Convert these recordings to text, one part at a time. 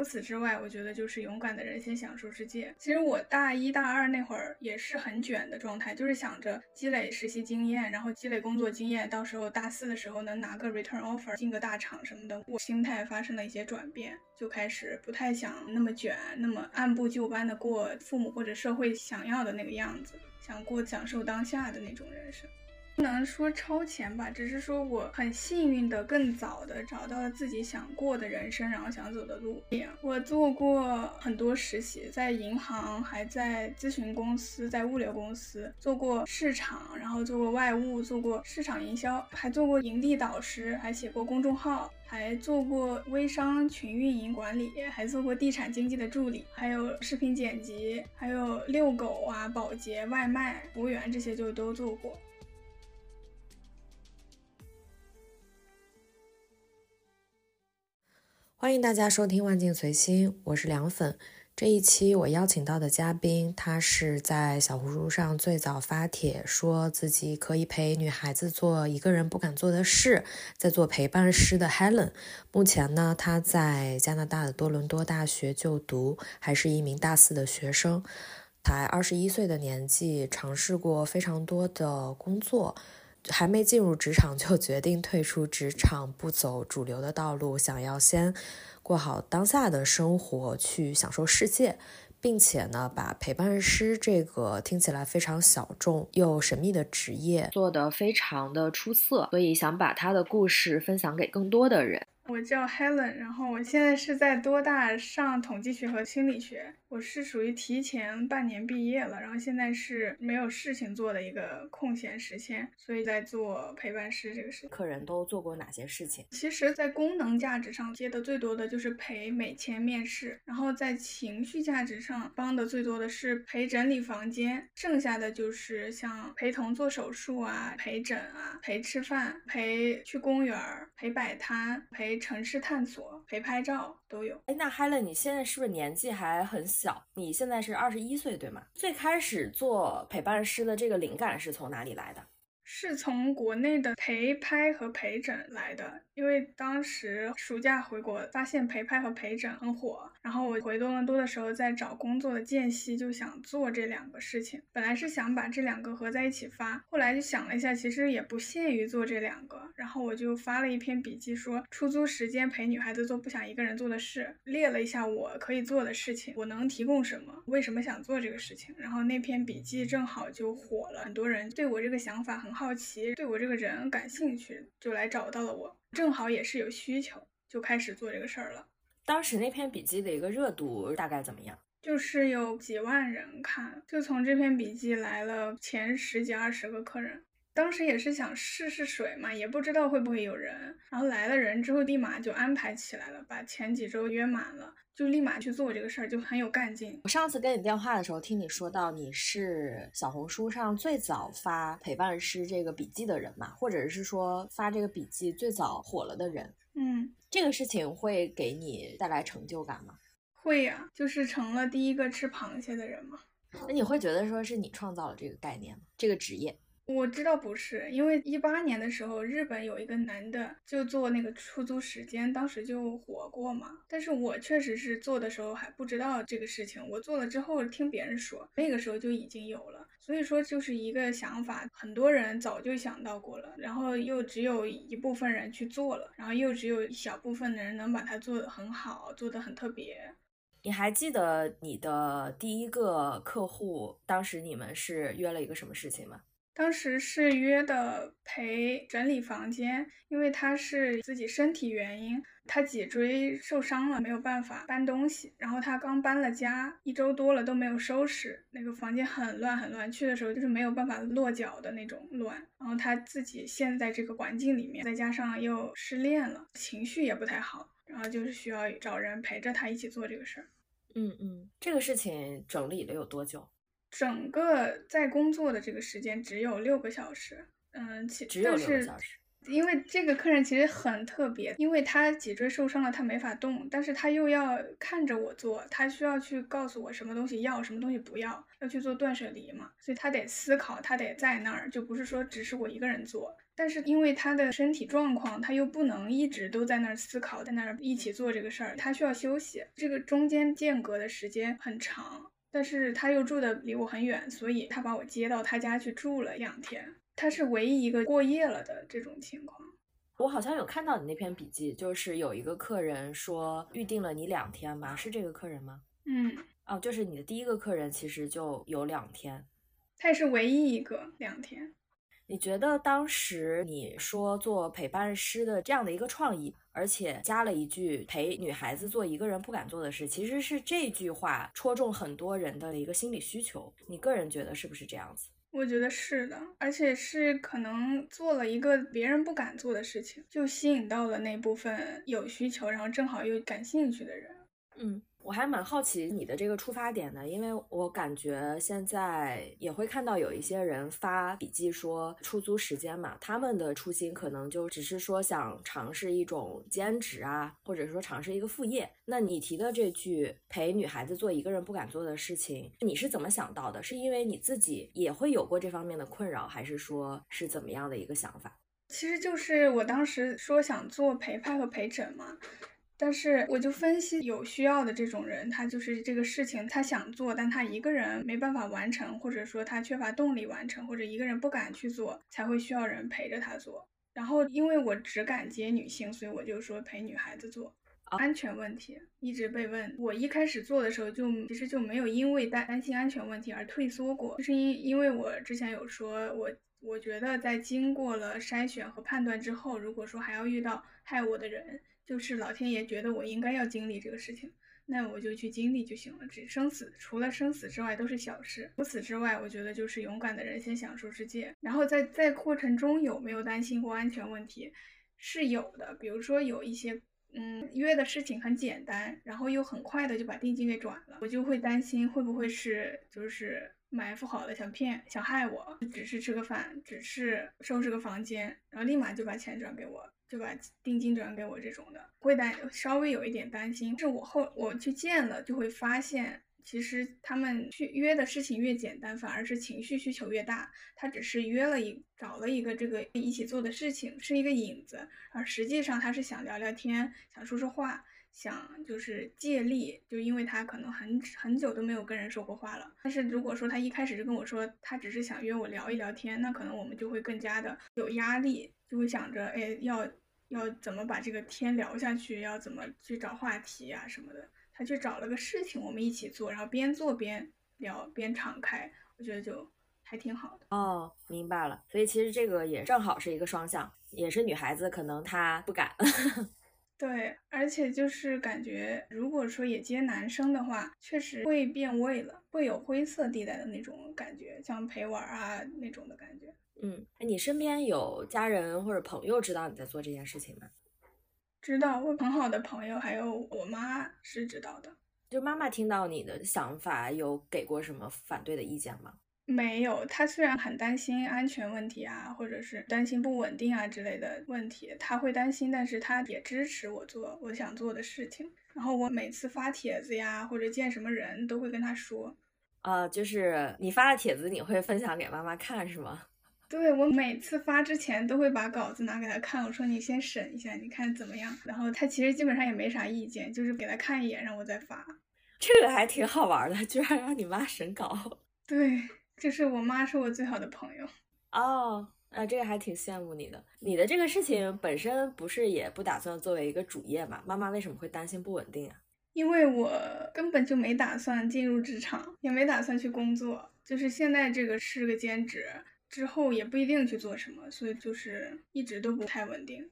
除此之外，我觉得就是勇敢的人先享受世界。其实我大一大二那会儿也是很卷的状态，就是想着积累实习经验，然后积累工作经验，到时候大四的时候能拿个 return offer 进个大厂什么的。我心态发生了一些转变，就开始不太想那么卷，那么按部就班的过父母或者社会想要的那个样子，想过享受当下的那种人生。不能说超前吧，只是说我很幸运的更早的找到了自己想过的人生，然后想走的路。我做过很多实习，在银行，还在咨询公司，在物流公司做过市场，然后做过外务，做过市场营销，还做过营地导师，还写过公众号，还做过微商群运营管理，还做过地产经纪的助理，还有视频剪辑，还有遛狗啊、保洁、外卖服务员这些就都做过。欢迎大家收听《万境随心》，我是凉粉。这一期我邀请到的嘉宾，他是在小红书上最早发帖说自己可以陪女孩子做一个人不敢做的事，在做陪伴师的 Helen。目前呢，他在加拿大的多伦多大学就读，还是一名大四的学生。才二十一岁的年纪，尝试过非常多的工作。还没进入职场就决定退出职场，不走主流的道路，想要先过好当下的生活，去享受世界，并且呢，把陪伴师这个听起来非常小众又神秘的职业做得非常的出色，所以想把他的故事分享给更多的人。我叫 Helen，然后我现在是在多大上统计学和心理学。我是属于提前半年毕业了，然后现在是没有事情做的一个空闲时间，所以在做陪伴师这个事。客人都做过哪些事情？其实，在功能价值上接的最多的就是陪美签面试，然后在情绪价值上帮的最多的是陪整理房间，剩下的就是像陪同做手术啊、陪诊啊、陪吃饭、陪去公园、陪摆摊、陪城市探索、陪拍照都有。哎，那 Helen，你现在是不是年纪还很小？小，你现在是二十一岁，对吗？最开始做陪伴师的这个灵感是从哪里来的？是从国内的陪拍和陪诊来的，因为当时暑假回国，发现陪拍和陪诊很火，然后我回多伦多的时候，在找工作的间隙就想做这两个事情。本来是想把这两个合在一起发，后来就想了一下，其实也不限于做这两个，然后我就发了一篇笔记，说出租时间陪女孩子做不想一个人做的事，列了一下我可以做的事情，我能提供什么，为什么想做这个事情。然后那篇笔记正好就火了，很多人对我这个想法很。好奇对我这个人感兴趣，就来找到了我，正好也是有需求，就开始做这个事儿了。当时那篇笔记的一个热度大概怎么样？就是有几万人看，就从这篇笔记来了前十几二十个客人。当时也是想试试水嘛，也不知道会不会有人。然后来了人之后，立马就安排起来了，把前几周约满了。就立马去做这个事儿，就很有干劲。我上次跟你电话的时候，听你说到你是小红书上最早发陪伴师这个笔记的人嘛，或者是说发这个笔记最早火了的人。嗯，这个事情会给你带来成就感吗？会呀，就是成了第一个吃螃蟹的人嘛。那你会觉得说是你创造了这个概念吗？这个职业？我知道不是，因为一八年的时候，日本有一个男的就做那个出租时间，当时就火过嘛。但是我确实是做的时候还不知道这个事情，我做了之后听别人说，那个时候就已经有了。所以说就是一个想法，很多人早就想到过了，然后又只有一部分人去做了，然后又只有一小部分的人能把它做得很好，做得很特别。你还记得你的第一个客户，当时你们是约了一个什么事情吗？当时是约的陪整理房间，因为他是自己身体原因，他脊椎受伤了，没有办法搬东西。然后他刚搬了家，一周多了都没有收拾，那个房间很乱很乱，去的时候就是没有办法落脚的那种乱。然后他自己陷在这个环境里面，再加上又失恋了，情绪也不太好，然后就是需要找人陪着他一起做这个事儿。嗯嗯，这个事情整理了有多久？整个在工作的这个时间只有六个小时，嗯，其只有六个小时，因为这个客人其实很特别，因为他脊椎受伤了，他没法动，但是他又要看着我做，他需要去告诉我什么东西要，什么东西不要，要去做断舍离嘛，所以他得思考，他得在那儿，就不是说只是我一个人做。但是因为他的身体状况，他又不能一直都在那儿思考，在那儿一起做这个事儿，他需要休息，这个中间间隔的时间很长，但是他又住的离我很远，所以他把我接到他家去住了两天。他是唯一一个过夜了的这种情况。我好像有看到你那篇笔记，就是有一个客人说预定了你两天吧？是这个客人吗？嗯，哦，就是你的第一个客人，其实就有两天。他也是唯一一个两天。你觉得当时你说做陪伴师的这样的一个创意，而且加了一句陪女孩子做一个人不敢做的事，其实是这句话戳中很多人的一个心理需求。你个人觉得是不是这样子？我觉得是的，而且是可能做了一个别人不敢做的事情，就吸引到了那部分有需求，然后正好又感兴趣的人。嗯。我还蛮好奇你的这个出发点的，因为我感觉现在也会看到有一些人发笔记说出租时间嘛，他们的初心可能就只是说想尝试一种兼职啊，或者说尝试一个副业。那你提的这句陪女孩子做一个人不敢做的事情，你是怎么想到的？是因为你自己也会有过这方面的困扰，还是说是怎么样的一个想法？其实就是我当时说想做陪拍和陪诊嘛。但是我就分析有需要的这种人，他就是这个事情他想做，但他一个人没办法完成，或者说他缺乏动力完成，或者一个人不敢去做，才会需要人陪着他做。然后因为我只敢接女性，所以我就说陪女孩子做。安全问题一直被问，我一开始做的时候就其实就没有因为担担心安全问题而退缩过，就是因因为我之前有说，我我觉得在经过了筛选和判断之后，如果说还要遇到害我的人。就是老天爷觉得我应该要经历这个事情，那我就去经历就行了。只生死，除了生死之外都是小事。除此之外，我觉得就是勇敢的人先享受世界。然后在在过程中有没有担心或安全问题，是有的。比如说有一些嗯约的事情很简单，然后又很快的就把定金给转了，我就会担心会不会是就是埋伏好了想骗想害我，只是吃个饭，只是收拾个房间，然后立马就把钱转给我。就把定金转给我这种的，会担稍微有一点担心。是我后我去见了，就会发现，其实他们去约的事情越简单，反而是情绪需求越大。他只是约了一找了一个这个一起做的事情，是一个引子，而实际上他是想聊聊天，想说说话，想就是借力，就因为他可能很很久都没有跟人说过话了。但是如果说他一开始就跟我说他只是想约我聊一聊天，那可能我们就会更加的有压力，就会想着哎要。要怎么把这个天聊下去？要怎么去找话题啊什么的？他去找了个事情，我们一起做，然后边做边聊，边敞开，我觉得就还挺好的。哦，明白了。所以其实这个也正好是一个双向，也是女孩子可能她不敢。对，而且就是感觉，如果说也接男生的话，确实会变味了，会有灰色地带的那种感觉，像陪玩啊那种的感觉。嗯，哎，你身边有家人或者朋友知道你在做这件事情吗？知道，我很好的朋友还有我妈是知道的。就妈妈听到你的想法，有给过什么反对的意见吗？没有，他虽然很担心安全问题啊，或者是担心不稳定啊之类的问题，他会担心，但是他也支持我做我想做的事情。然后我每次发帖子呀，或者见什么人都会跟他说。啊，就是你发的帖子，你会分享给妈妈看是吗？对我每次发之前都会把稿子拿给他看，我说你先审一下，你看怎么样？然后他其实基本上也没啥意见，就是给他看一眼，让我再发。这个还挺好玩的，居然让你妈审稿。对，就是我妈是我最好的朋友。哦，啊，这个还挺羡慕你的。你的这个事情本身不是也不打算作为一个主业嘛？妈妈为什么会担心不稳定啊？因为我根本就没打算进入职场，也没打算去工作，就是现在这个是个兼职。之后也不一定去做什么，所以就是一直都不太稳定。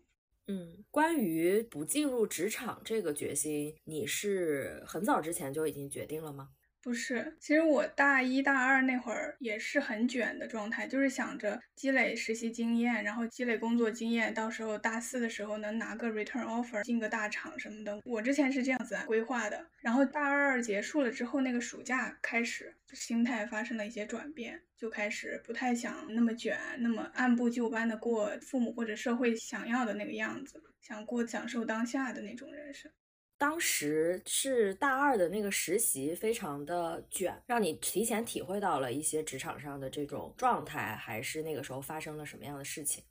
嗯，关于不进入职场这个决心，你是很早之前就已经决定了吗？不是，其实我大一大二那会儿也是很卷的状态，就是想着积累实习经验，然后积累工作经验，到时候大四的时候能拿个 return offer 进个大厂什么的。我之前是这样子规划的。然后大二结束了之后，那个暑假开始，心态发生了一些转变，就开始不太想那么卷，那么按部就班的过父母或者社会想要的那个样子，想过享受当下的那种人生。当时是大二的那个实习，非常的卷，让你提前体会到了一些职场上的这种状态，还是那个时候发生了什么样的事情？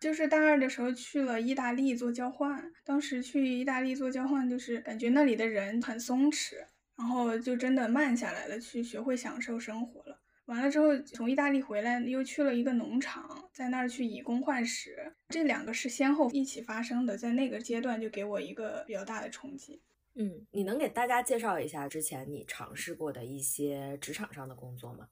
就是大二的时候去了意大利做交换，当时去意大利做交换，就是感觉那里的人很松弛，然后就真的慢下来了，去学会享受生活了。完了之后，从意大利回来，又去了一个农场，在那儿去以工换食，这两个是先后一起发生的，在那个阶段就给我一个比较大的冲击。嗯，你能给大家介绍一下之前你尝试过的一些职场上的工作吗？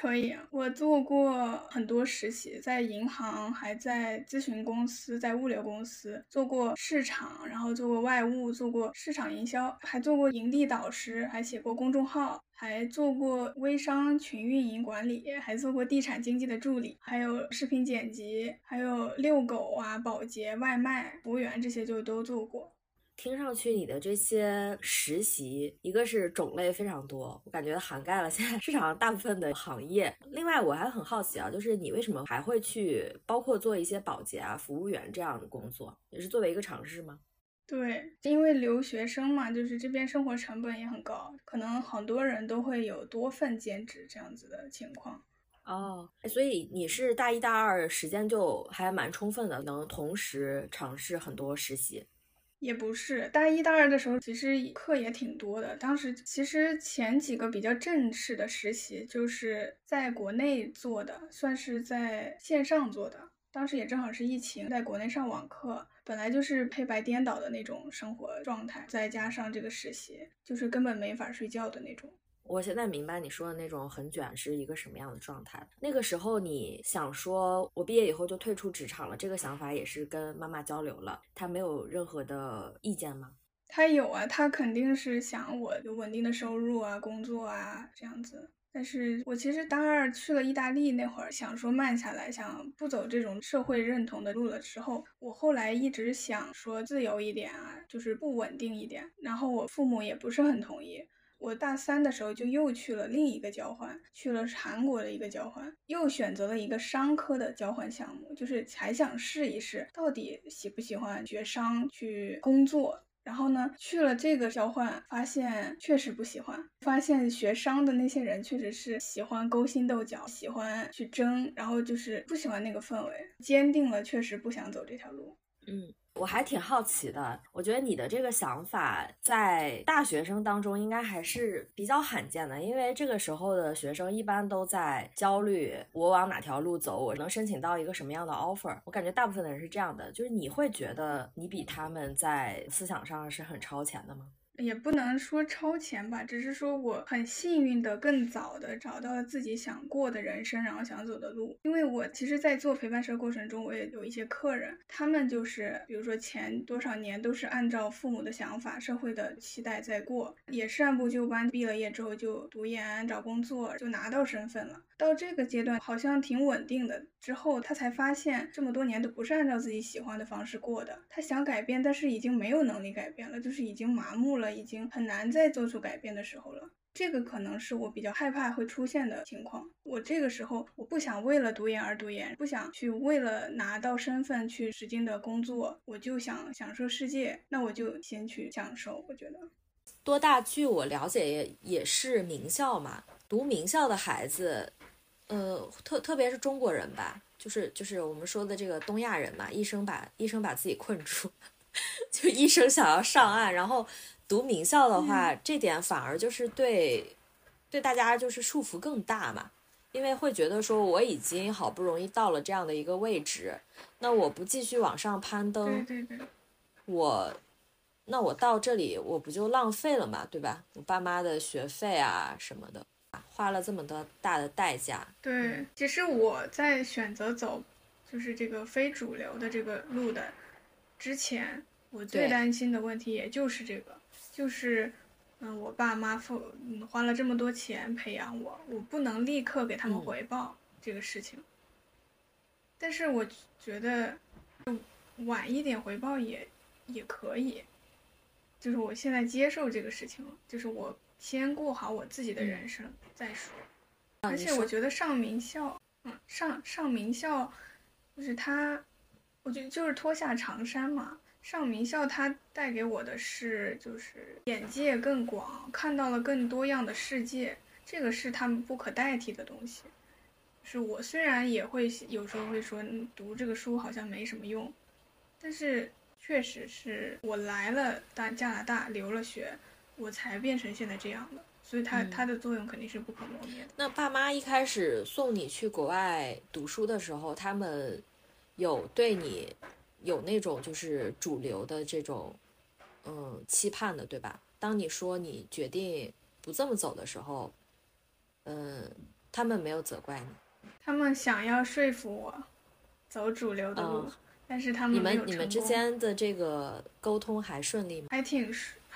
可以，我做过很多实习，在银行，还在咨询公司，在物流公司做过市场，然后做过外务，做过市场营销，还做过营地导师，还写过公众号，还做过微商群运营管理，还做过地产经纪的助理，还有视频剪辑，还有遛狗啊、保洁、外卖、服务员这些就都做过。听上去你的这些实习，一个是种类非常多，我感觉涵盖了现在市场上大部分的行业。另外，我还很好奇啊，就是你为什么还会去包括做一些保洁啊、服务员这样的工作？也是作为一个尝试吗？对，因为留学生嘛，就是这边生活成本也很高，可能很多人都会有多份兼职这样子的情况。哦，所以你是大一、大二时间就还蛮充分的，能同时尝试很多实习。也不是大一、大二的时候，其实课也挺多的。当时其实前几个比较正式的实习，就是在国内做的，算是在线上做的。当时也正好是疫情，在国内上网课，本来就是黑白颠倒的那种生活状态，再加上这个实习，就是根本没法睡觉的那种。我现在明白你说的那种很卷是一个什么样的状态。那个时候你想说，我毕业以后就退出职场了，这个想法也是跟妈妈交流了，她没有任何的意见吗？她有啊，她肯定是想我有稳定的收入啊，工作啊这样子。但是我其实大二去了意大利那会儿，想说慢下来，想不走这种社会认同的路了。之后我后来一直想说自由一点啊，就是不稳定一点。然后我父母也不是很同意。我大三的时候就又去了另一个交换，去了韩国的一个交换，又选择了一个商科的交换项目，就是还想试一试到底喜不喜欢学商去工作。然后呢，去了这个交换，发现确实不喜欢，发现学商的那些人确实是喜欢勾心斗角，喜欢去争，然后就是不喜欢那个氛围，坚定了确实不想走这条路。嗯。我还挺好奇的，我觉得你的这个想法在大学生当中应该还是比较罕见的，因为这个时候的学生一般都在焦虑，我往哪条路走，我能申请到一个什么样的 offer？我感觉大部分的人是这样的，就是你会觉得你比他们在思想上是很超前的吗？也不能说超前吧，只是说我很幸运的更早的找到了自己想过的人生，然后想走的路。因为我其实，在做陪伴社过程中，我也有一些客人，他们就是比如说前多少年都是按照父母的想法、社会的期待在过，也是按部就班，毕了业之后就读研、找工作，就拿到身份了。到这个阶段好像挺稳定的，之后他才发现这么多年都不是按照自己喜欢的方式过的。他想改变，但是已经没有能力改变了，就是已经麻木了，已经很难再做出改变的时候了。这个可能是我比较害怕会出现的情况。我这个时候我不想为了读研而读研，不想去为了拿到身份去使劲的工作，我就想享受世界，那我就先去享受。我觉得多大，据我了解也也是名校嘛，读名校的孩子。呃，特特别是中国人吧，就是就是我们说的这个东亚人嘛，一生把一生把自己困住，就一生想要上岸，然后读名校的话，这点反而就是对对大家就是束缚更大嘛，因为会觉得说我已经好不容易到了这样的一个位置，那我不继续往上攀登，对对对，我那我到这里我不就浪费了嘛，对吧？我爸妈的学费啊什么的。花了这么多大的代价，对，其实我在选择走就是这个非主流的这个路的之前，我最担心的问题也就是这个，就是嗯，我爸妈付嗯花了这么多钱培养我，我不能立刻给他们回报这个事情。但是我觉得晚一点回报也也可以，就是我现在接受这个事情了，就是我先过好我自己的人生再说。而且我觉得上名校，嗯，上上名校，就是他，我觉得就是脱下长衫嘛。上名校，它带给我的是，就是眼界更广，看到了更多样的世界，这个是他们不可代替的东西。是我虽然也会有时候会说，读这个书好像没什么用，但是确实是我来了大加拿大留了学，我才变成现在这样的，所以它它的作用肯定是不可磨灭的。那爸妈一开始送你去国外读书的时候，他们有对你？有那种就是主流的这种，嗯，期盼的，对吧？当你说你决定不这么走的时候，嗯，他们没有责怪你，他们想要说服我走主流的路，但是他们你们你们之间的这个沟通还顺利吗？还挺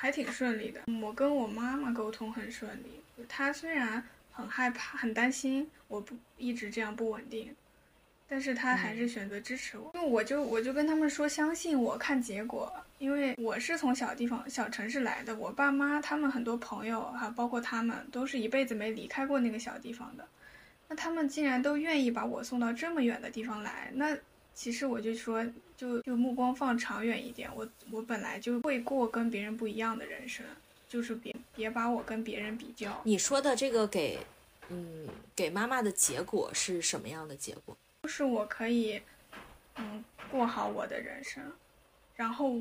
还挺顺利的。我跟我妈妈沟通很顺利，她虽然很害怕、很担心我不一直这样不稳定。但是她还是选择支持我，因为我就我就跟他们说，相信我，看结果。因为我是从小地方、小城市来的，我爸妈他们很多朋友哈，包括他们都是一辈子没离开过那个小地方的。那他们竟然都愿意把我送到这么远的地方来，那其实我就说，就就目光放长远一点。我我本来就会过跟别人不一样的人生，就是别别把我跟别人比较。你说的这个给，嗯，给妈妈的结果是什么样的结果？就是我可以，嗯，过好我的人生，然后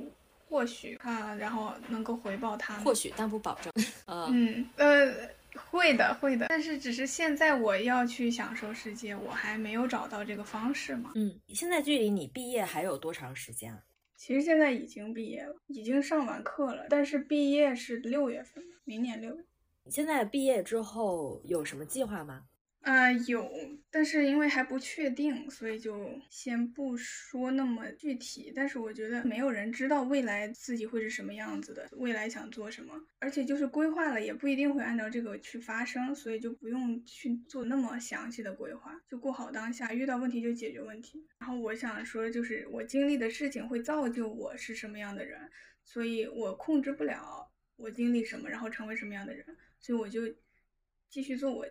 或许啊，然后能够回报他。或许，但不保证。嗯呃，会的，会的。但是只是现在我要去享受世界，我还没有找到这个方式嘛。嗯，现在距离你毕业还有多长时间？其实现在已经毕业了，已经上完课了，但是毕业是六月份，明年六月。你现在毕业之后有什么计划吗？啊，有，但是因为还不确定，所以就先不说那么具体。但是我觉得没有人知道未来自己会是什么样子的，未来想做什么，而且就是规划了也不一定会按照这个去发生，所以就不用去做那么详细的规划，就过好当下，遇到问题就解决问题。然后我想说，就是我经历的事情会造就我是什么样的人，所以我控制不了我经历什么，然后成为什么样的人，所以我就继续做我。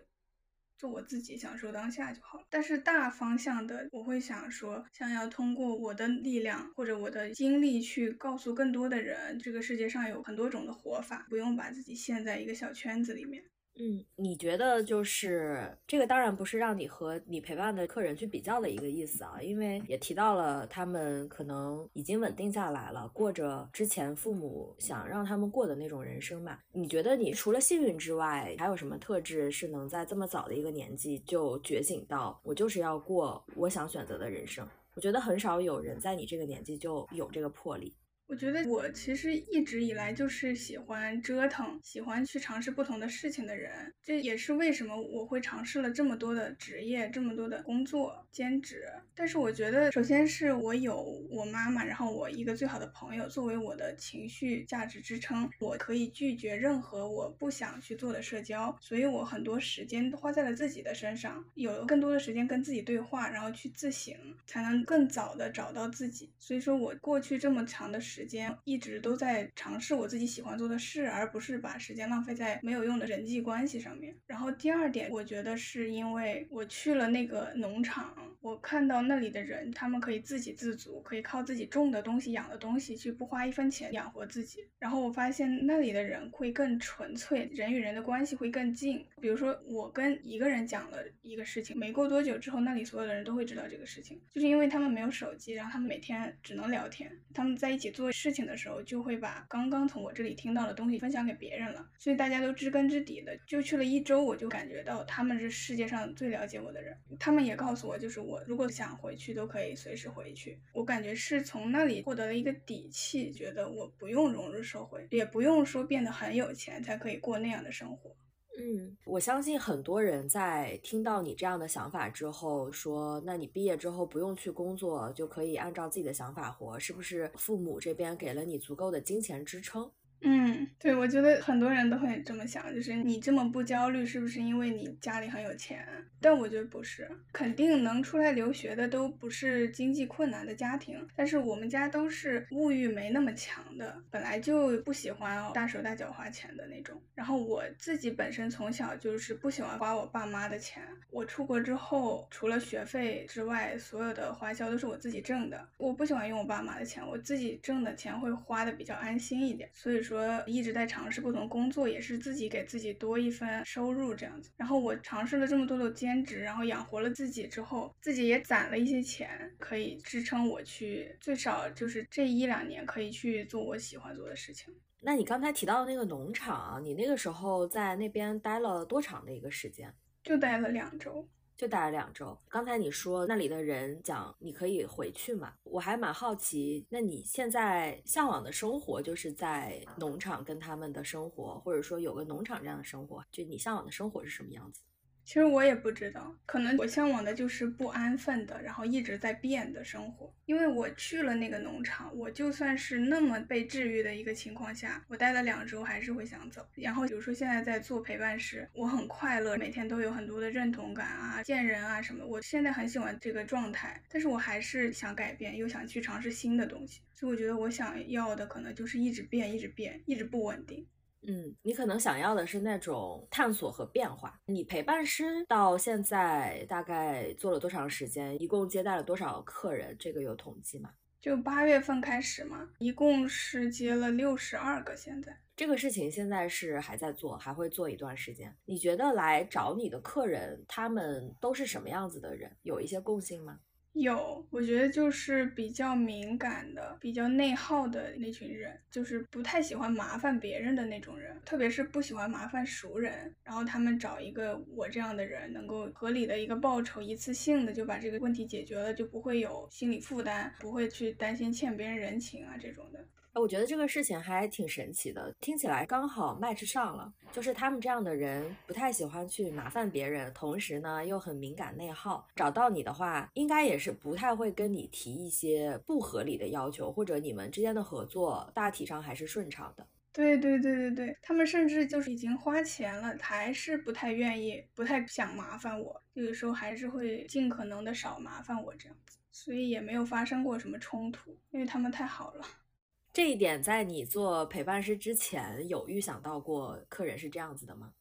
做我自己，享受当下就好了。但是大方向的，我会想说，想要通过我的力量或者我的经历去告诉更多的人，这个世界上有很多种的活法，不用把自己陷在一个小圈子里面。嗯，你觉得就是这个，当然不是让你和你陪伴的客人去比较的一个意思啊，因为也提到了他们可能已经稳定下来了，过着之前父母想让他们过的那种人生嘛。你觉得你除了幸运之外，还有什么特质是能在这么早的一个年纪就觉醒到我就是要过我想选择的人生？我觉得很少有人在你这个年纪就有这个魄力。我觉得我其实一直以来就是喜欢折腾，喜欢去尝试不同的事情的人。这也是为什么我会尝试了这么多的职业，这么多的工作兼职。但是我觉得，首先是我有我妈妈，然后我一个最好的朋友作为我的情绪价值支撑，我可以拒绝任何我不想去做的社交。所以我很多时间都花在了自己的身上，有更多的时间跟自己对话，然后去自省，才能更早的找到自己。所以说我过去这么长的时。时间一直都在尝试我自己喜欢做的事，而不是把时间浪费在没有用的人际关系上面。然后第二点，我觉得是因为我去了那个农场，我看到那里的人，他们可以自给自足，可以靠自己种的东西、养的东西去不花一分钱养活自己。然后我发现那里的人会更纯粹，人与人的关系会更近。比如说我跟一个人讲了一个事情，没过多久之后，那里所有的人都会知道这个事情，就是因为他们没有手机，然后他们每天只能聊天，他们在一起做。做事情的时候，就会把刚刚从我这里听到的东西分享给别人了，所以大家都知根知底的。就去了一周，我就感觉到他们是世界上最了解我的人。他们也告诉我，就是我如果想回去，都可以随时回去。我感觉是从那里获得了一个底气，觉得我不用融入社会，也不用说变得很有钱才可以过那样的生活。嗯，我相信很多人在听到你这样的想法之后，说，那你毕业之后不用去工作，就可以按照自己的想法活，是不是？父母这边给了你足够的金钱支撑？嗯，对，我觉得很多人都会这么想，就是你这么不焦虑，是不是因为你家里很有钱？但我觉得不是，肯定能出来留学的都不是经济困难的家庭，但是我们家都是物欲没那么强的，本来就不喜欢大手大脚花钱的那种。然后我自己本身从小就是不喜欢花我爸妈的钱，我出国之后，除了学费之外，所有的花销都是我自己挣的，我不喜欢用我爸妈的钱，我自己挣的钱会花的比较安心一点，所以说。说一直在尝试不同工作，也是自己给自己多一份收入这样子。然后我尝试了这么多的兼职，然后养活了自己之后，自己也攒了一些钱，可以支撑我去最少就是这一两年可以去做我喜欢做的事情。那你刚才提到的那个农场，你那个时候在那边待了多长的一个时间？就待了两周。就待了两周。刚才你说那里的人讲你可以回去嘛？我还蛮好奇，那你现在向往的生活就是在农场跟他们的生活，或者说有个农场这样的生活，就你向往的生活是什么样子？其实我也不知道，可能我向往的就是不安分的，然后一直在变的生活。因为我去了那个农场，我就算是那么被治愈的一个情况下，我待了两周还是会想走。然后比如说现在在做陪伴师，我很快乐，每天都有很多的认同感啊，见人啊什么。我现在很喜欢这个状态，但是我还是想改变，又想去尝试新的东西。所以我觉得我想要的可能就是一直变，一直变，一直不稳定。嗯，你可能想要的是那种探索和变化。你陪伴师到现在大概做了多长时间？一共接待了多少客人？这个有统计吗？就八月份开始嘛，一共是接了六十二个。现在这个事情现在是还在做，还会做一段时间。你觉得来找你的客人，他们都是什么样子的人？有一些共性吗？有，我觉得就是比较敏感的、比较内耗的那群人，就是不太喜欢麻烦别人的那种人，特别是不喜欢麻烦熟人。然后他们找一个我这样的人，能够合理的一个报酬，一次性的就把这个问题解决了，就不会有心理负担，不会去担心欠别人人情啊这种的。我觉得这个事情还挺神奇的，听起来刚好 match 上了。就是他们这样的人不太喜欢去麻烦别人，同时呢又很敏感内耗。找到你的话，应该也是不太会跟你提一些不合理的要求，或者你们之间的合作大体上还是顺畅的。对对对对对，他们甚至就是已经花钱了，还是不太愿意，不太想麻烦我。有的时候还是会尽可能的少麻烦我这样子，所以也没有发生过什么冲突，因为他们太好了。这一点在你做陪伴师之前有预想到过客人是这样子的吗？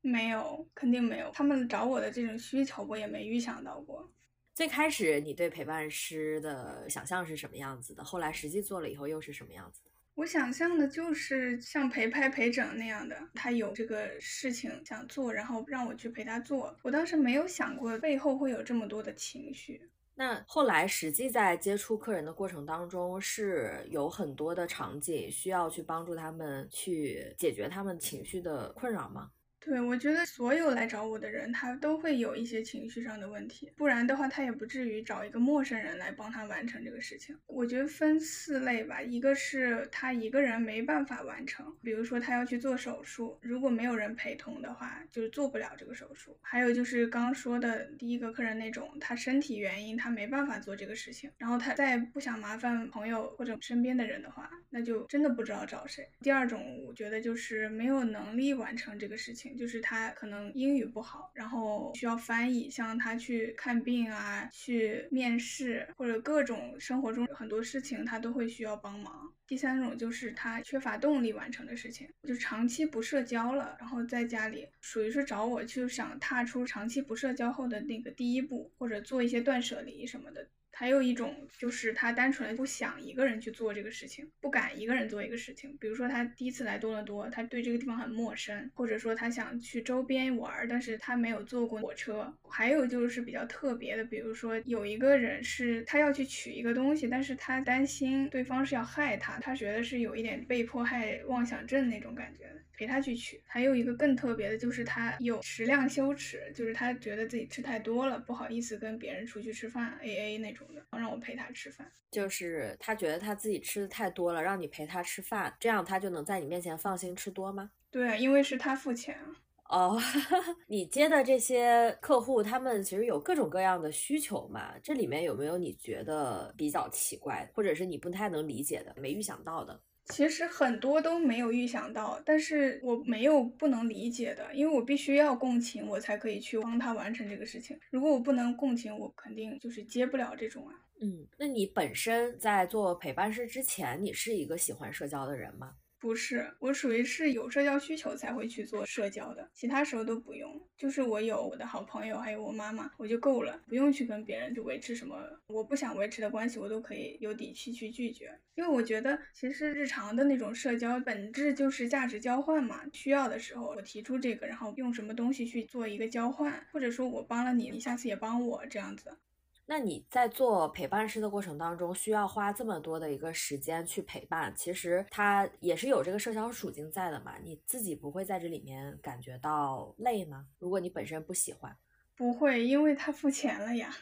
没有，肯定没有。他们找我的这种需求，我也没预想到过。最开始你对陪伴师的想象是什么样子的？后来实际做了以后又是什么样子的？我想象的就是像陪拍陪整那样的，他有这个事情想做，然后让我去陪他做。我当时没有想过背后会有这么多的情绪。那后来实际在接触客人的过程当中，是有很多的场景需要去帮助他们去解决他们情绪的困扰吗？对，我觉得所有来找我的人，他都会有一些情绪上的问题，不然的话，他也不至于找一个陌生人来帮他完成这个事情。我觉得分四类吧，一个是他一个人没办法完成，比如说他要去做手术，如果没有人陪同的话，就是做不了这个手术。还有就是刚刚说的第一个客人那种，他身体原因他没办法做这个事情，然后他再不想麻烦朋友或者身边的人的话，那就真的不知道找谁。第二种，我觉得就是没有能力完成这个事情。就是他可能英语不好，然后需要翻译，像他去看病啊、去面试或者各种生活中很多事情，他都会需要帮忙。第三种就是他缺乏动力完成的事情，就长期不社交了，然后在家里属于是找我就想踏出长期不社交后的那个第一步，或者做一些断舍离什么的。还有一种就是他单纯的不想一个人去做这个事情，不敢一个人做一个事情。比如说他第一次来多伦多，他对这个地方很陌生，或者说他想去周边玩，但是他没有坐过火车。还有就是比较特别的，比如说有一个人是他要去取一个东西，但是他担心对方是要害他，他觉得是有一点被迫害妄想症那种感觉。陪他去取，还有一个更特别的，就是他有食量羞耻，就是他觉得自己吃太多了，不好意思跟别人出去吃饭 A A 那种的，让我陪他吃饭。就是他觉得他自己吃的太多了，让你陪他吃饭，这样他就能在你面前放心吃多吗？对，因为是他付钱啊。哦，你接的这些客户，他们其实有各种各样的需求嘛，这里面有没有你觉得比较奇怪，或者是你不太能理解的、没预想到的？其实很多都没有预想到，但是我没有不能理解的，因为我必须要共情，我才可以去帮他完成这个事情。如果我不能共情，我肯定就是接不了这种啊。嗯，那你本身在做陪伴师之前，你是一个喜欢社交的人吗？不是，我属于是有社交需求才会去做社交的，其他时候都不用。就是我有我的好朋友，还有我妈妈，我就够了，不用去跟别人就维持什么我不想维持的关系，我都可以有底气去拒绝。因为我觉得其实日常的那种社交本质就是价值交换嘛，需要的时候我提出这个，然后用什么东西去做一个交换，或者说我帮了你，你下次也帮我这样子。那你在做陪伴师的过程当中，需要花这么多的一个时间去陪伴，其实它也是有这个社交属性在的嘛？你自己不会在这里面感觉到累吗？如果你本身不喜欢，不会，因为他付钱了呀。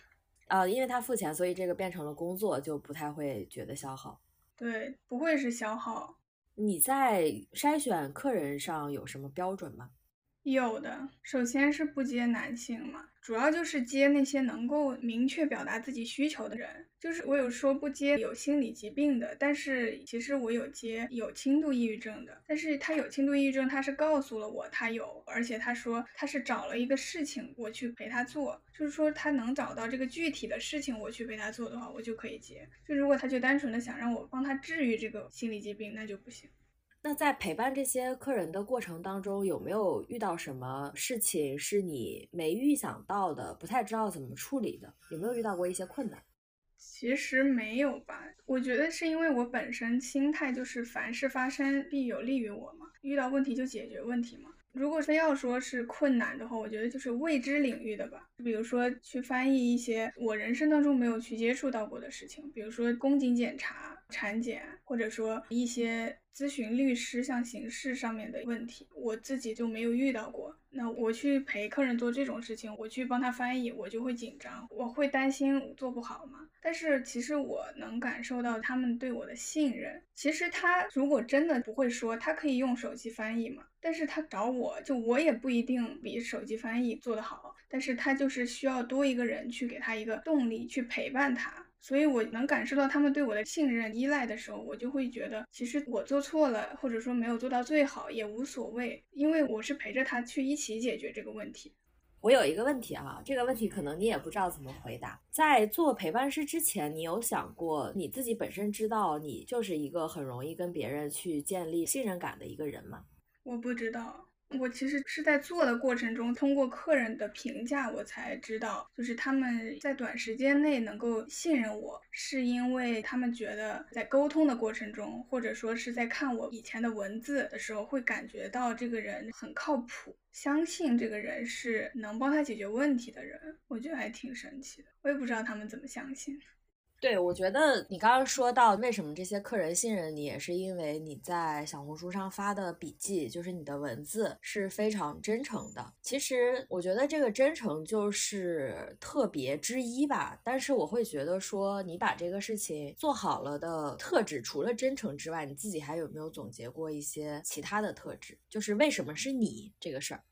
呃，因为他付钱，所以这个变成了工作，就不太会觉得消耗。对，不会是消耗。你在筛选客人上有什么标准吗？有的，首先是不接男性嘛。主要就是接那些能够明确表达自己需求的人，就是我有说不接有心理疾病的，但是其实我有接有轻度抑郁症的，但是他有轻度抑郁症，他是告诉了我他有，而且他说他是找了一个事情我去陪他做，就是说他能找到这个具体的事情我去陪他做的话，我就可以接。就如果他就单纯的想让我帮他治愈这个心理疾病，那就不行。那在陪伴这些客人的过程当中，有没有遇到什么事情是你没预想到的，不太知道怎么处理的？有没有遇到过一些困难？其实没有吧，我觉得是因为我本身心态就是凡事发生必有利于我嘛，遇到问题就解决问题嘛。如果非要说是困难的话，我觉得就是未知领域的吧，比如说去翻译一些我人生当中没有去接触到过的事情，比如说宫颈检查、产检，或者说一些。咨询律师像刑事上面的问题，我自己就没有遇到过。那我去陪客人做这种事情，我去帮他翻译，我就会紧张，我会担心做不好嘛。但是其实我能感受到他们对我的信任。其实他如果真的不会说，他可以用手机翻译嘛。但是他找我就我也不一定比手机翻译做得好，但是他就是需要多一个人去给他一个动力，去陪伴他。所以，我能感受到他们对我的信任、依赖的时候，我就会觉得，其实我做错了，或者说没有做到最好也无所谓，因为我是陪着他去一起解决这个问题。我有一个问题啊，这个问题可能你也不知道怎么回答。在做陪伴师之前，你有想过你自己本身知道你就是一个很容易跟别人去建立信任感的一个人吗？我不知道。我其实是在做的过程中，通过客人的评价，我才知道，就是他们在短时间内能够信任我，是因为他们觉得在沟通的过程中，或者说是在看我以前的文字的时候，会感觉到这个人很靠谱，相信这个人是能帮他解决问题的人。我觉得还挺神奇的，我也不知道他们怎么相信。对，我觉得你刚刚说到为什么这些客人信任你，也是因为你在小红书上发的笔记，就是你的文字是非常真诚的。其实我觉得这个真诚就是特别之一吧。但是我会觉得说，你把这个事情做好了的特质，除了真诚之外，你自己还有没有总结过一些其他的特质？就是为什么是你这个事儿？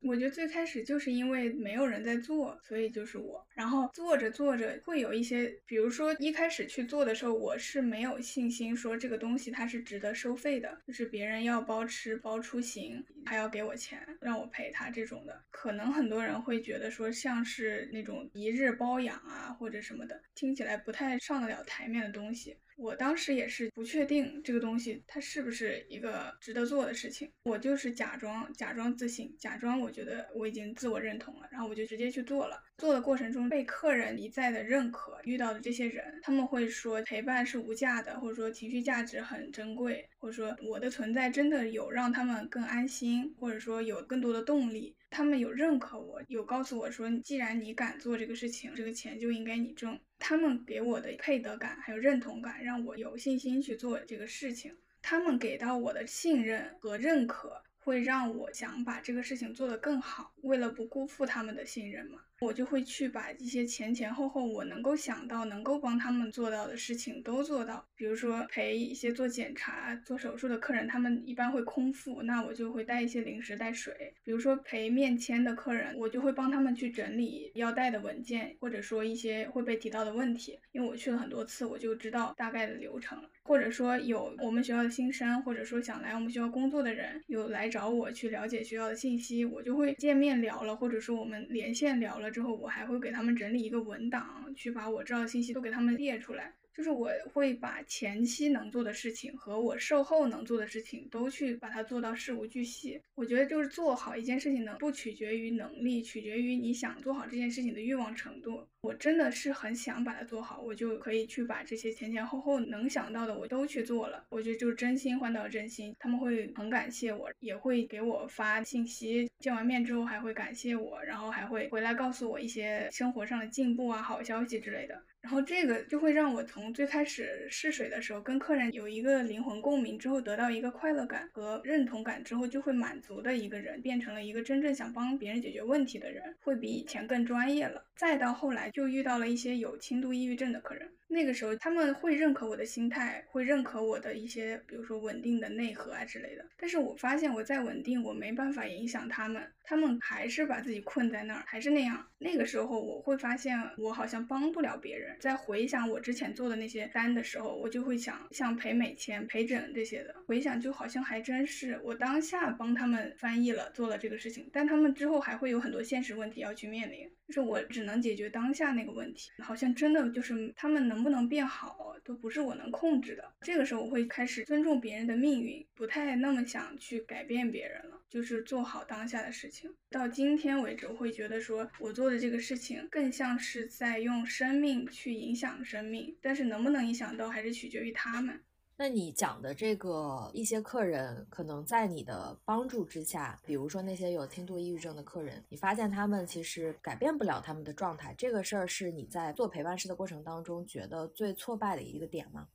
我觉得最开始就是因为没有人在做，所以就是我。然后做着做着会有一些，比如说一开始去做的时候，我是没有信心说这个东西它是值得收费的，就是别人要包吃包出行，还要给我钱让我陪他这种的，可能很多人会觉得说像是那种一日包养啊或者什么的，听起来不太上得了台面的东西。我当时也是不确定这个东西它是不是一个值得做的事情，我就是假装假装自信，假装我觉得我已经自我认同了，然后我就直接去做了。做的过程中被客人一再的认可，遇到的这些人，他们会说陪伴是无价的，或者说情绪价值很珍贵，或者说我的存在真的有让他们更安心，或者说有更多的动力。他们有认可我，有告诉我说，既然你敢做这个事情，这个钱就应该你挣。他们给我的配得感还有认同感，让我有信心去做这个事情。他们给到我的信任和认可，会让我想把这个事情做得更好。为了不辜负他们的信任嘛，我就会去把一些前前后后我能够想到、能够帮他们做到的事情都做到。比如说陪一些做检查、做手术的客人，他们一般会空腹，那我就会带一些零食、带水。比如说陪面签的客人，我就会帮他们去整理要带的文件，或者说一些会被提到的问题，因为我去了很多次，我就知道大概的流程了。或者说有我们学校的新生，或者说想来我们学校工作的人，有来找我去了解学校的信息，我就会见面聊了，或者说我们连线聊了之后，我还会给他们整理一个文档，去把我知道的信息都给他们列出来。就是我会把前期能做的事情和我售后能做的事情都去把它做到事无巨细。我觉得就是做好一件事情呢，不取决于能力，取决于你想做好这件事情的欲望程度。我真的是很想把它做好，我就可以去把这些前前后后能想到的我都去做了。我觉得就是真心换到真心，他们会很感谢我，也会给我发信息，见完面之后还会感谢我，然后还会回来告诉我一些生活上的进步啊、好消息之类的。然后这个就会让我从最开始试水的时候跟客人有一个灵魂共鸣之后，得到一个快乐感和认同感之后，就会满足的一个人，变成了一个真正想帮别人解决问题的人，会比以前更专业了。再到后来，又遇到了一些有轻度抑郁症的客人。那个时候他们会认可我的心态，会认可我的一些，比如说稳定的内核啊之类的。但是我发现我再稳定，我没办法影响他们，他们还是把自己困在那儿，还是那样。那个时候我会发现我好像帮不了别人。在回想我之前做的那些单的时候，我就会想，像陪美签、陪诊这些的，回想就好像还真是我当下帮他们翻译了，做了这个事情，但他们之后还会有很多现实问题要去面临。就是我只能解决当下那个问题，好像真的就是他们能能不能变好，都不是我能控制的。这个时候我会开始尊重别人的命运，不太那么想去改变别人了，就是做好当下的事情。到今天为止，我会觉得说我做的这个事情更像是在用生命去影响生命，但是能不能影响到，还是取决于他们。那你讲的这个一些客人，可能在你的帮助之下，比如说那些有轻度抑郁症的客人，你发现他们其实改变不了他们的状态，这个事儿是你在做陪伴师的过程当中觉得最挫败的一个点吗？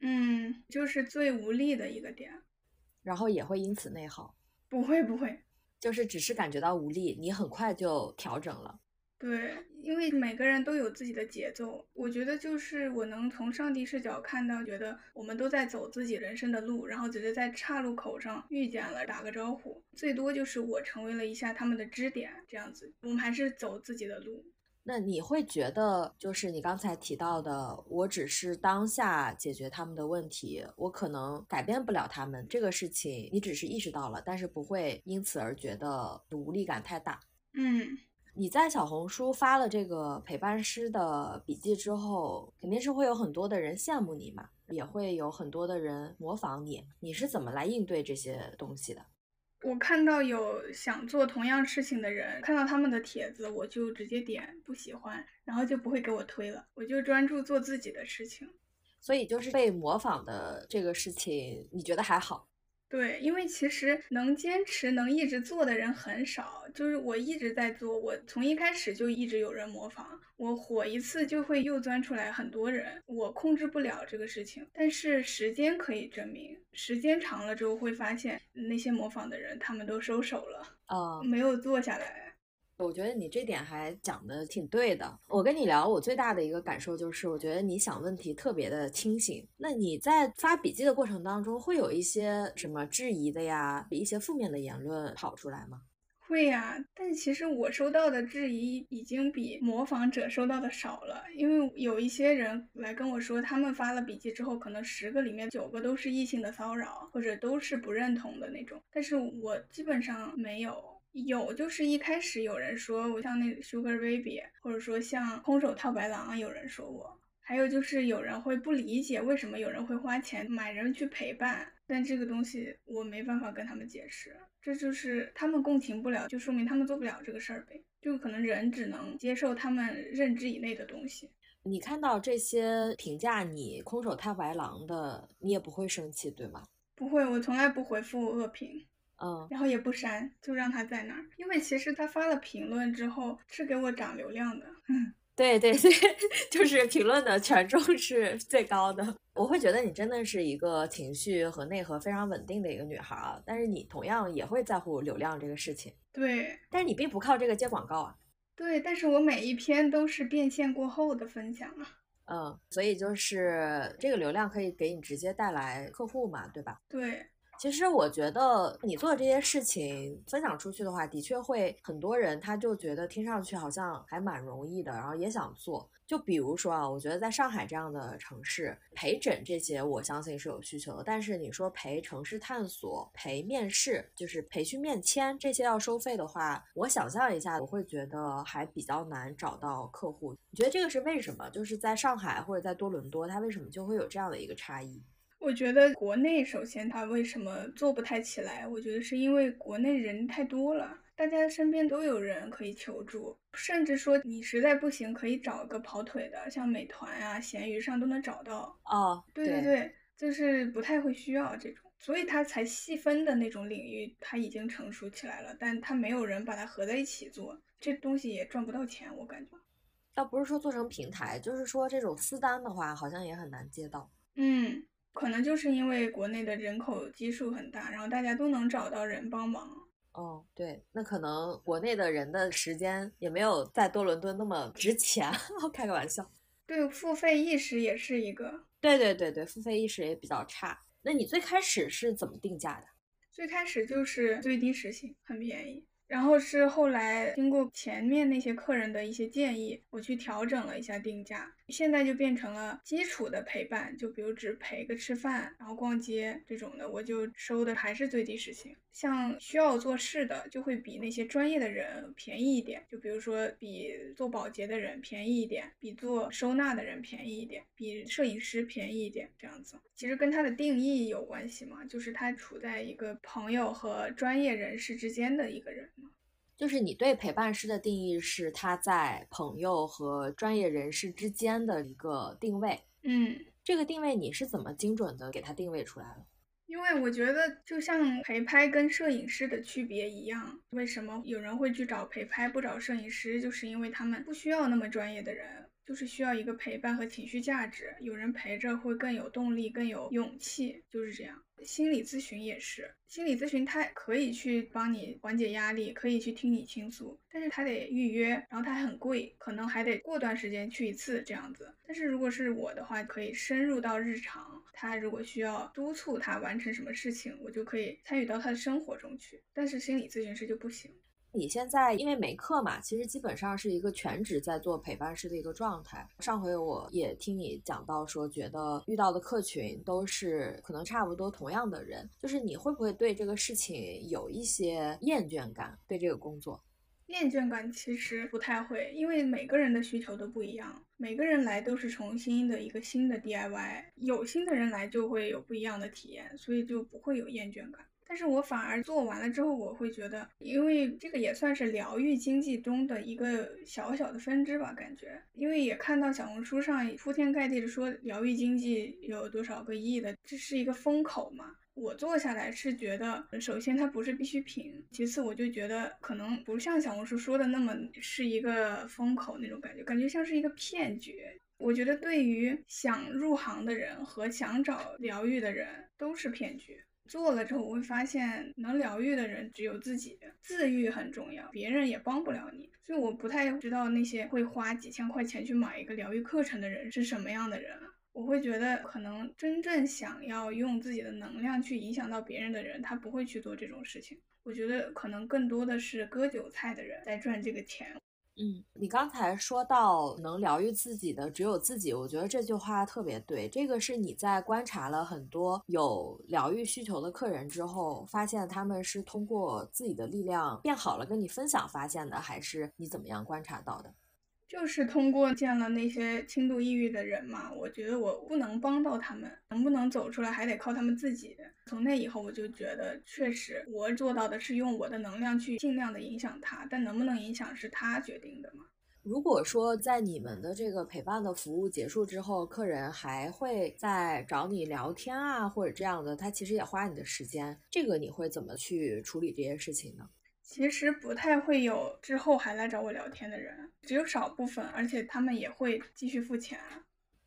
嗯，就是最无力的一个点，然后也会因此内耗？不会不会，就是只是感觉到无力，你很快就调整了。对，因为每个人都有自己的节奏。我觉得就是我能从上帝视角看到，觉得我们都在走自己人生的路，然后只是在岔路口上遇见了，打个招呼，最多就是我成为了一下他们的支点，这样子。我们还是走自己的路。那你会觉得，就是你刚才提到的，我只是当下解决他们的问题，我可能改变不了他们这个事情，你只是意识到了，但是不会因此而觉得无力感太大。嗯。你在小红书发了这个陪伴师的笔记之后，肯定是会有很多的人羡慕你嘛，也会有很多的人模仿你。你是怎么来应对这些东西的？我看到有想做同样事情的人，看到他们的帖子，我就直接点不喜欢，然后就不会给我推了，我就专注做自己的事情。所以就是被模仿的这个事情，你觉得还好？对，因为其实能坚持、能一直做的人很少。就是我一直在做，我从一开始就一直有人模仿我，火一次就会又钻出来很多人。我控制不了这个事情，但是时间可以证明，时间长了之后会发现那些模仿的人他们都收手了，啊，没有做下来。我觉得你这点还讲的挺对的。我跟你聊，我最大的一个感受就是，我觉得你想问题特别的清醒。那你在发笔记的过程当中，会有一些什么质疑的呀，一些负面的言论跑出来吗？会呀，但其实我收到的质疑已经比模仿者收到的少了。因为有一些人来跟我说，他们发了笔记之后，可能十个里面九个都是异性的骚扰，或者都是不认同的那种。但是我基本上没有。有，就是一开始有人说我像那 Sugar Baby，或者说像空手套白狼，有人说我。还有就是有人会不理解为什么有人会花钱买人去陪伴，但这个东西我没办法跟他们解释，这就是他们共情不了，就说明他们做不了这个事儿呗。就可能人只能接受他们认知以内的东西。你看到这些评价你空手套白狼的，你也不会生气，对吗？不会，我从来不回复恶评。嗯，然后也不删，就让他在那儿，因为其实他发了评论之后是给我涨流量的。嗯，对 对对，就是评论的权重是最高的。我会觉得你真的是一个情绪和内核非常稳定的一个女孩啊，但是你同样也会在乎流量这个事情。对，但是你并不靠这个接广告啊。对，但是我每一篇都是变现过后的分享啊。嗯，所以就是这个流量可以给你直接带来客户嘛，对吧？对。其实我觉得你做这些事情分享出去的话，的确会很多人他就觉得听上去好像还蛮容易的，然后也想做。就比如说啊，我觉得在上海这样的城市，陪诊这些我相信是有需求的。但是你说陪城市探索、陪面试，就是培训面签这些要收费的话，我想象一下，我会觉得还比较难找到客户。你觉得这个是为什么？就是在上海或者在多伦多，它为什么就会有这样的一个差异？我觉得国内首先它为什么做不太起来？我觉得是因为国内人太多了，大家身边都有人可以求助，甚至说你实在不行可以找个跑腿的，像美团啊、闲鱼上都能找到。哦，对对对，就是不太会需要这种，所以它才细分的那种领域，它已经成熟起来了，但它没有人把它合在一起做，这东西也赚不到钱，我感觉。倒不是说做成平台，就是说这种私单的话，好像也很难接到。嗯。可能就是因为国内的人口基数很大，然后大家都能找到人帮忙。哦，对，那可能国内的人的时间也没有在多伦多那么值钱。开个玩笑。对，付费意识也是一个。对对对对，付费意识也比较差。那你最开始是怎么定价的？最开始就是最低时薪，很便宜。然后是后来经过前面那些客人的一些建议，我去调整了一下定价，现在就变成了基础的陪伴，就比如只陪个吃饭，然后逛街这种的，我就收的还是最低时薪。像需要做事的，就会比那些专业的人便宜一点，就比如说比做保洁的人便宜一点，比做收纳的人便宜一点，比摄影师便宜一点，这样子。其实跟他的定义有关系嘛，就是他处在一个朋友和专业人士之间的一个人。就是你对陪伴师的定义是他在朋友和专业人士之间的一个定位。嗯，这个定位你是怎么精准的给他定位出来的？因为我觉得，就像陪拍跟摄影师的区别一样，为什么有人会去找陪拍不找摄影师？就是因为他们不需要那么专业的人。就是需要一个陪伴和情绪价值，有人陪着会更有动力、更有勇气，就是这样。心理咨询也是，心理咨询他可以去帮你缓解压力，可以去听你倾诉，但是他得预约，然后他还很贵，可能还得过段时间去一次这样子。但是如果是我的话，可以深入到日常，他如果需要督促他完成什么事情，我就可以参与到他的生活中去。但是心理咨询师就不行。你现在因为没课嘛，其实基本上是一个全职在做陪伴师的一个状态。上回我也听你讲到说，觉得遇到的客群都是可能差不多同样的人，就是你会不会对这个事情有一些厌倦感？对这个工作，厌倦感其实不太会，因为每个人的需求都不一样，每个人来都是重新的一个新的 DIY，有新的人来就会有不一样的体验，所以就不会有厌倦感。但是我反而做完了之后，我会觉得，因为这个也算是疗愈经济中的一个小小的分支吧，感觉，因为也看到小红书上铺天盖地的说疗愈经济有多少个亿的，这是一个风口嘛。我做下来是觉得，首先它不是必需品，其次我就觉得可能不像小红书说的那么是一个风口那种感觉，感觉像是一个骗局。我觉得对于想入行的人和想找疗愈的人都是骗局。做了之后，我会发现能疗愈的人只有自己，自愈很重要，别人也帮不了你。所以我不太知道那些会花几千块钱去买一个疗愈课程的人是什么样的人。我会觉得，可能真正想要用自己的能量去影响到别人的人，他不会去做这种事情。我觉得可能更多的是割韭菜的人在赚这个钱。嗯，你刚才说到能疗愈自己的只有自己，我觉得这句话特别对。这个是你在观察了很多有疗愈需求的客人之后，发现他们是通过自己的力量变好了，跟你分享发现的，还是你怎么样观察到的？就是通过见了那些轻度抑郁的人嘛，我觉得我不能帮到他们，能不能走出来还得靠他们自己。从那以后，我就觉得确实我做到的是用我的能量去尽量的影响他，但能不能影响是他决定的嘛。如果说在你们的这个陪伴的服务结束之后，客人还会再找你聊天啊，或者这样的，他其实也花你的时间，这个你会怎么去处理这些事情呢？其实不太会有之后还来找我聊天的人，只有少部分，而且他们也会继续付钱。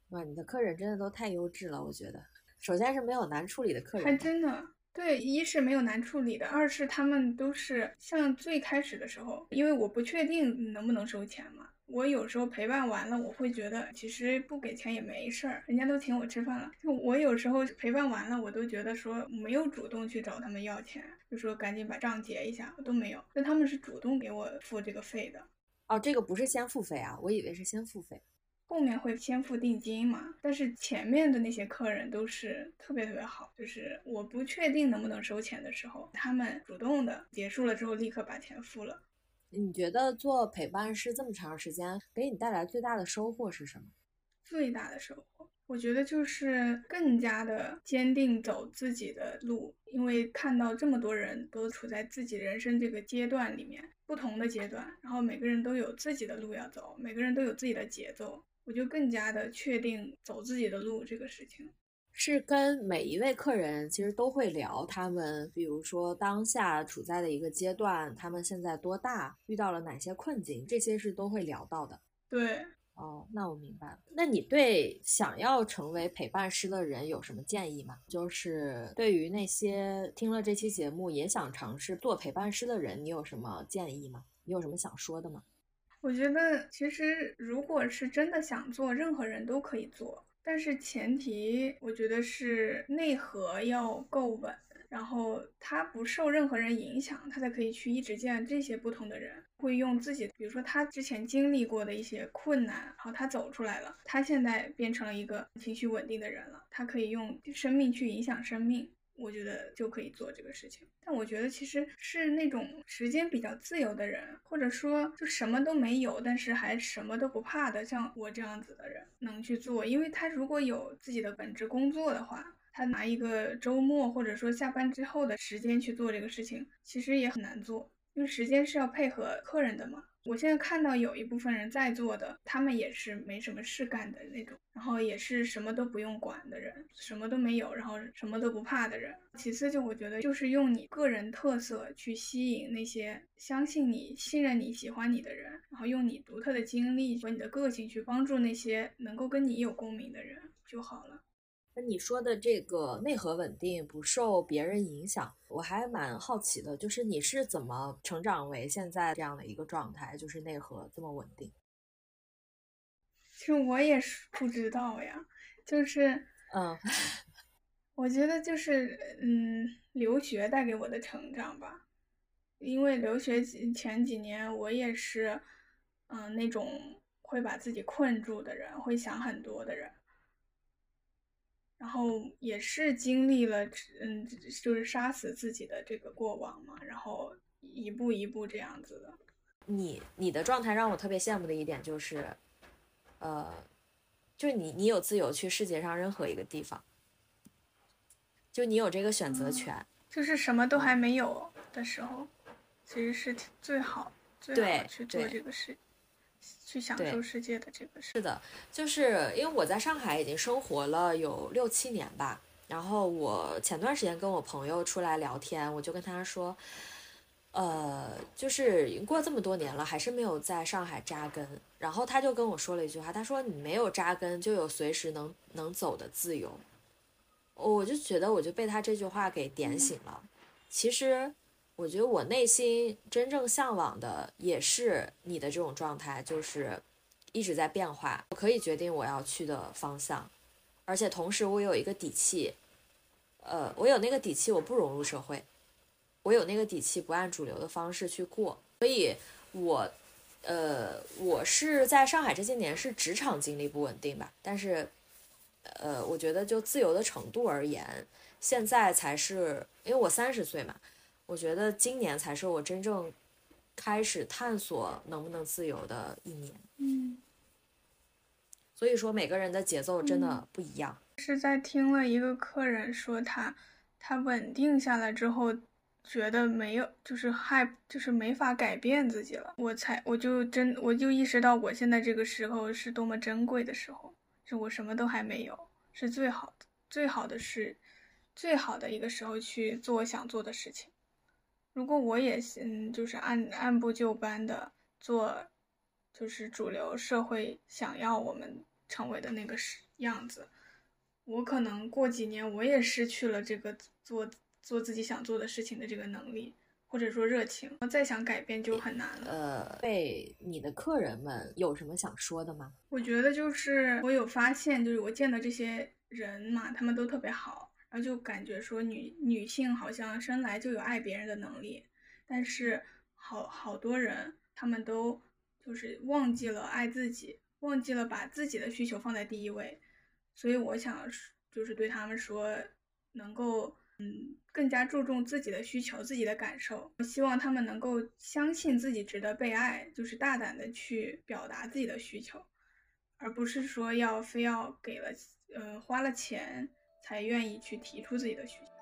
哇，你的客人真的都太优质了，我觉得。首先是没有难处理的客人，还真的。对，一是没有难处理的，二是他们都是像最开始的时候，因为我不确定能不能收钱嘛。我有时候陪伴完了，我会觉得其实不给钱也没事儿，人家都请我吃饭了。就我有时候陪伴完了，我都觉得说没有主动去找他们要钱，就说赶紧把账结一下，都没有。那他们是主动给我付这个费的。哦，这个不是先付费啊，我以为是先付费，后面会先付定金嘛。但是前面的那些客人都是特别特别好，就是我不确定能不能收钱的时候，他们主动的结束了之后立刻把钱付了。你觉得做陪伴师这么长时间，给你带来最大的收获是什么？最大的收获，我觉得就是更加的坚定走自己的路，因为看到这么多人都处在自己人生这个阶段里面，不同的阶段，然后每个人都有自己的路要走，每个人都有自己的节奏，我就更加的确定走自己的路这个事情。是跟每一位客人其实都会聊他们，比如说当下处在的一个阶段，他们现在多大，遇到了哪些困境，这些是都会聊到的。对，哦，那我明白了。那你对想要成为陪伴师的人有什么建议吗？就是对于那些听了这期节目也想尝试做陪伴师的人，你有什么建议吗？你有什么想说的吗？我觉得其实如果是真的想做，任何人都可以做。但是前提，我觉得是内核要够稳，然后他不受任何人影响，他才可以去一直见这些不同的人，会用自己，比如说他之前经历过的一些困难，然后他走出来了，他现在变成了一个情绪稳定的人了，他可以用生命去影响生命。我觉得就可以做这个事情，但我觉得其实是那种时间比较自由的人，或者说就什么都没有，但是还什么都不怕的，像我这样子的人能去做，因为他如果有自己的本职工作的话，他拿一个周末或者说下班之后的时间去做这个事情，其实也很难做，因为时间是要配合客人的嘛。我现在看到有一部分人在做的，他们也是没什么事干的那种，然后也是什么都不用管的人，什么都没有，然后什么都不怕的人。其次，就我觉得就是用你个人特色去吸引那些相信你、信任你、喜欢你的人，然后用你独特的经历和你的个性去帮助那些能够跟你有共鸣的人就好了。那你说的这个内核稳定，不受别人影响，我还蛮好奇的，就是你是怎么成长为现在这样的一个状态，就是内核这么稳定？其实我也是不知道呀，就是嗯，我觉得就是嗯，留学带给我的成长吧，因为留学前几年我也是嗯那种会把自己困住的人，会想很多的人。然后也是经历了，嗯，就是杀死自己的这个过往嘛，然后一步一步这样子的。你你的状态让我特别羡慕的一点就是，呃，就你你有自由去世界上任何一个地方，就你有这个选择权。就是什么都还没有的时候，其实是最好最好去做这个事。去享受世界的这个是的，就是因为我在上海已经生活了有六七年吧，然后我前段时间跟我朋友出来聊天，我就跟他说，呃，就是已经过这么多年了，还是没有在上海扎根。然后他就跟我说了一句话，他说：“你没有扎根，就有随时能能走的自由。”我就觉得我就被他这句话给点醒了。其实。我觉得我内心真正向往的也是你的这种状态，就是一直在变化，我可以决定我要去的方向，而且同时我有一个底气，呃，我有那个底气，我不融入社会，我有那个底气不按主流的方式去过，所以，我，呃，我是在上海这些年是职场经历不稳定吧，但是，呃，我觉得就自由的程度而言，现在才是因为我三十岁嘛。我觉得今年才是我真正开始探索能不能自由的一年。嗯，所以说每个人的节奏真的不一样。是在听了一个客人说他他稳定下来之后，觉得没有就是害就是没法改变自己了，我才我就真我就意识到我现在这个时候是多么珍贵的时候，是我什么都还没有，是最好的最好的是最好的一个时候去做想做的事情。如果我也嗯，就是按按部就班的做，就是主流社会想要我们成为的那个样子，我可能过几年我也失去了这个做做自己想做的事情的这个能力，或者说热情。再想改变就很难了。呃，对你的客人们有什么想说的吗？我觉得就是我有发现，就是我见的这些人嘛，他们都特别好，然后就感觉说女女性好像生来就有爱别人的能力，但是好好多人他们都就是忘记了爱自己，忘记了把自己的需求放在第一位。所以我想就是对他们说，能够。嗯，更加注重自己的需求、自己的感受。我希望他们能够相信自己值得被爱，就是大胆的去表达自己的需求，而不是说要非要给了，呃，花了钱才愿意去提出自己的需求。